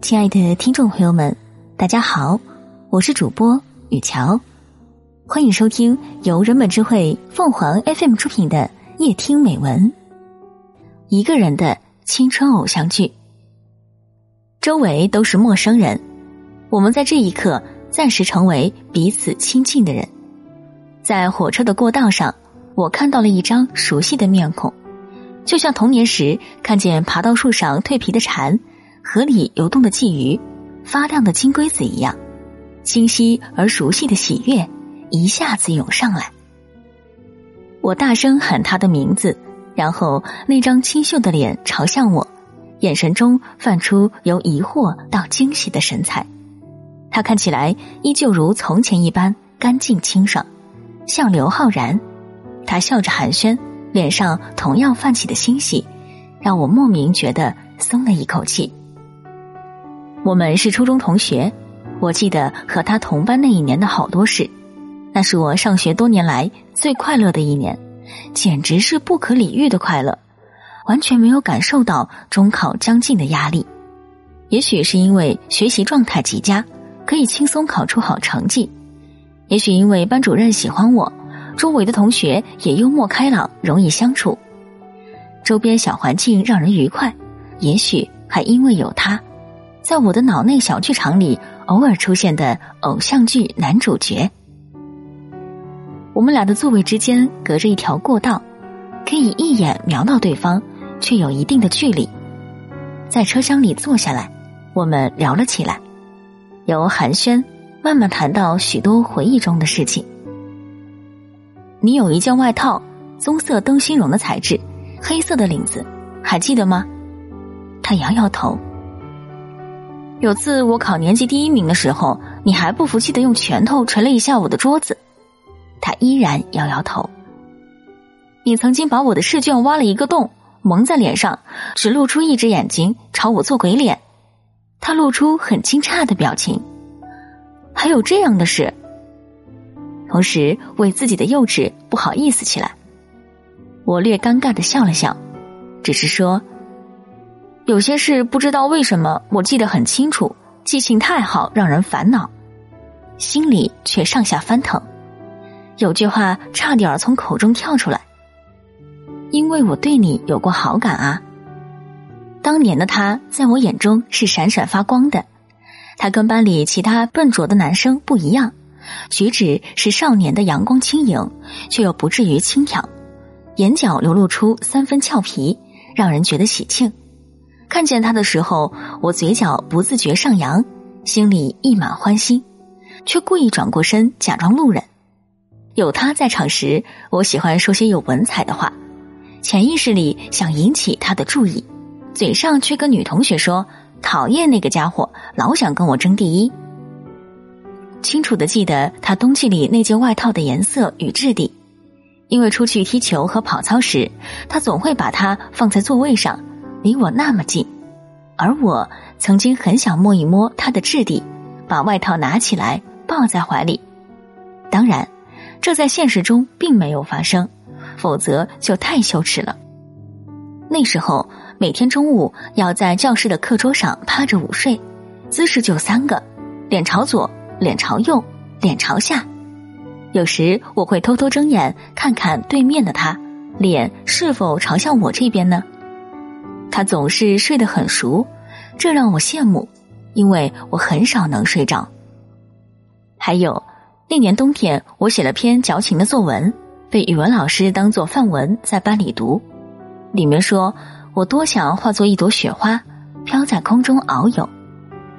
亲爱的听众朋友们，大家好，我是主播雨乔，欢迎收听由人本智慧凤凰 FM 出品的夜听美文。一个人的青春偶像剧，周围都是陌生人，我们在这一刻暂时成为彼此亲近的人。在火车的过道上，我看到了一张熟悉的面孔，就像童年时看见爬到树上蜕皮的蝉。河里游动的鲫鱼，发亮的金龟子一样，清晰而熟悉的喜悦一下子涌上来。我大声喊他的名字，然后那张清秀的脸朝向我，眼神中泛出由疑惑到惊喜的神采。他看起来依旧如从前一般干净清爽，像刘昊然。他笑着寒暄，脸上同样泛起的欣喜，让我莫名觉得松了一口气。我们是初中同学，我记得和他同班那一年的好多事，那是我上学多年来最快乐的一年，简直是不可理喻的快乐，完全没有感受到中考将近的压力。也许是因为学习状态极佳，可以轻松考出好成绩；也许因为班主任喜欢我，周围的同学也幽默开朗，容易相处，周边小环境让人愉快；也许还因为有他。在我的脑内小剧场里，偶尔出现的偶像剧男主角。我们俩的座位之间隔着一条过道，可以一眼瞄到对方，却有一定的距离。在车厢里坐下来，我们聊了起来，由寒暄慢慢谈到许多回忆中的事情。你有一件外套，棕色灯芯绒的材质，黑色的领子，还记得吗？他摇摇头。有次我考年级第一名的时候，你还不服气的用拳头捶了一下我的桌子。他依然摇摇头。你曾经把我的试卷挖了一个洞，蒙在脸上，只露出一只眼睛朝我做鬼脸。他露出很惊诧的表情。还有这样的事。同时为自己的幼稚不好意思起来。我略尴尬的笑了笑，只是说。有些事不知道为什么我记得很清楚，记性太好让人烦恼，心里却上下翻腾。有句话差点从口中跳出来，因为我对你有过好感啊。当年的他在我眼中是闪闪发光的，他跟班里其他笨拙的男生不一样，举止是少年的阳光轻盈，却又不至于轻佻，眼角流露出三分俏皮，让人觉得喜庆。看见他的时候，我嘴角不自觉上扬，心里溢满欢心，却故意转过身假装路人。有他在场时，我喜欢说些有文采的话，潜意识里想引起他的注意，嘴上却跟女同学说：“讨厌那个家伙，老想跟我争第一。”清楚的记得他冬季里那件外套的颜色与质地，因为出去踢球和跑操时，他总会把它放在座位上。离我那么近，而我曾经很想摸一摸它的质地，把外套拿起来抱在怀里。当然，这在现实中并没有发生，否则就太羞耻了。那时候每天中午要在教室的课桌上趴着午睡，姿势就三个：脸朝左，脸朝右，脸朝下。有时我会偷偷睁眼看看对面的他，脸是否朝向我这边呢？他总是睡得很熟，这让我羡慕，因为我很少能睡着。还有那年冬天，我写了篇矫情的作文，被语文老师当做范文在班里读。里面说我多想化作一朵雪花，飘在空中遨游。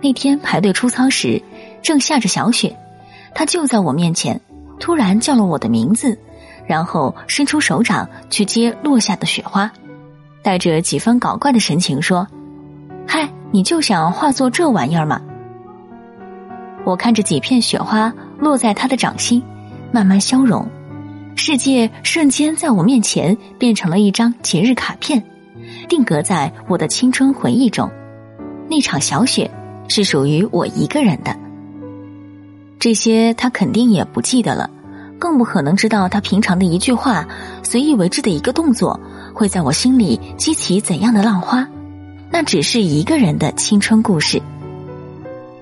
那天排队出操时，正下着小雪，他就在我面前，突然叫了我的名字，然后伸出手掌去接落下的雪花。带着几分搞怪的神情说：“嗨，你就想化作这玩意儿吗？”我看着几片雪花落在他的掌心，慢慢消融，世界瞬间在我面前变成了一张节日卡片，定格在我的青春回忆中。那场小雪是属于我一个人的。这些他肯定也不记得了，更不可能知道他平常的一句话，随意为之的一个动作。会在我心里激起怎样的浪花？那只是一个人的青春故事，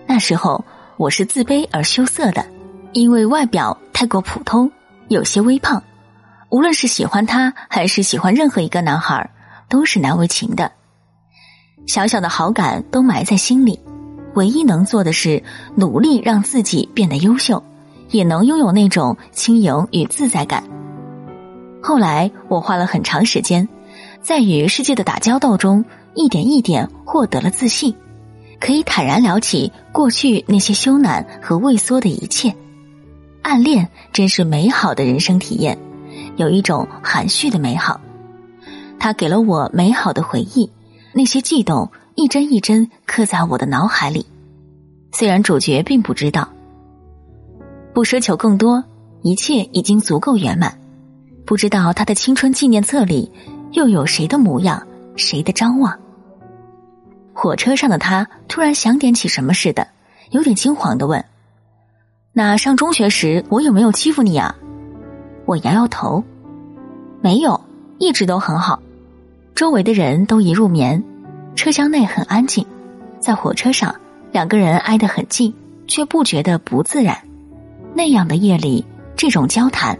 那时候我是自卑而羞涩的，因为外表太过普通，有些微胖。无论是喜欢他还是喜欢任何一个男孩，都是难为情的。小小的好感都埋在心里，唯一能做的是努力让自己变得优秀，也能拥有那种轻盈与自在感。后来我花了很长时间，在与世界的打交道中，一点一点获得了自信，可以坦然聊起过去那些羞赧和畏缩的一切。暗恋真是美好的人生体验。有一种含蓄的美好，它给了我美好的回忆，那些悸动一帧一帧刻在我的脑海里。虽然主角并不知道，不奢求更多，一切已经足够圆满。不知道他的青春纪念册里又有谁的模样，谁的张望。火车上的他突然想点起什么似的，有点惊慌的问：“那上中学时我有没有欺负你啊？”我摇摇头，没有，一直都很好。周围的人都已入眠，车厢内很安静。在火车上，两个人挨得很近，却不觉得不自然。那样的夜里，这种交谈，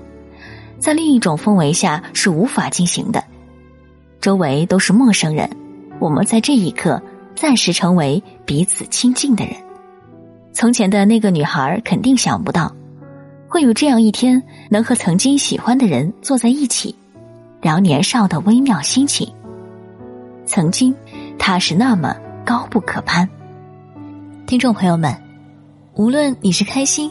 在另一种氛围下是无法进行的。周围都是陌生人，我们在这一刻暂时成为彼此亲近的人。从前的那个女孩肯定想不到。会有这样一天，能和曾经喜欢的人坐在一起，聊年少的微妙心情。曾经，他是那么高不可攀。听众朋友们，无论你是开心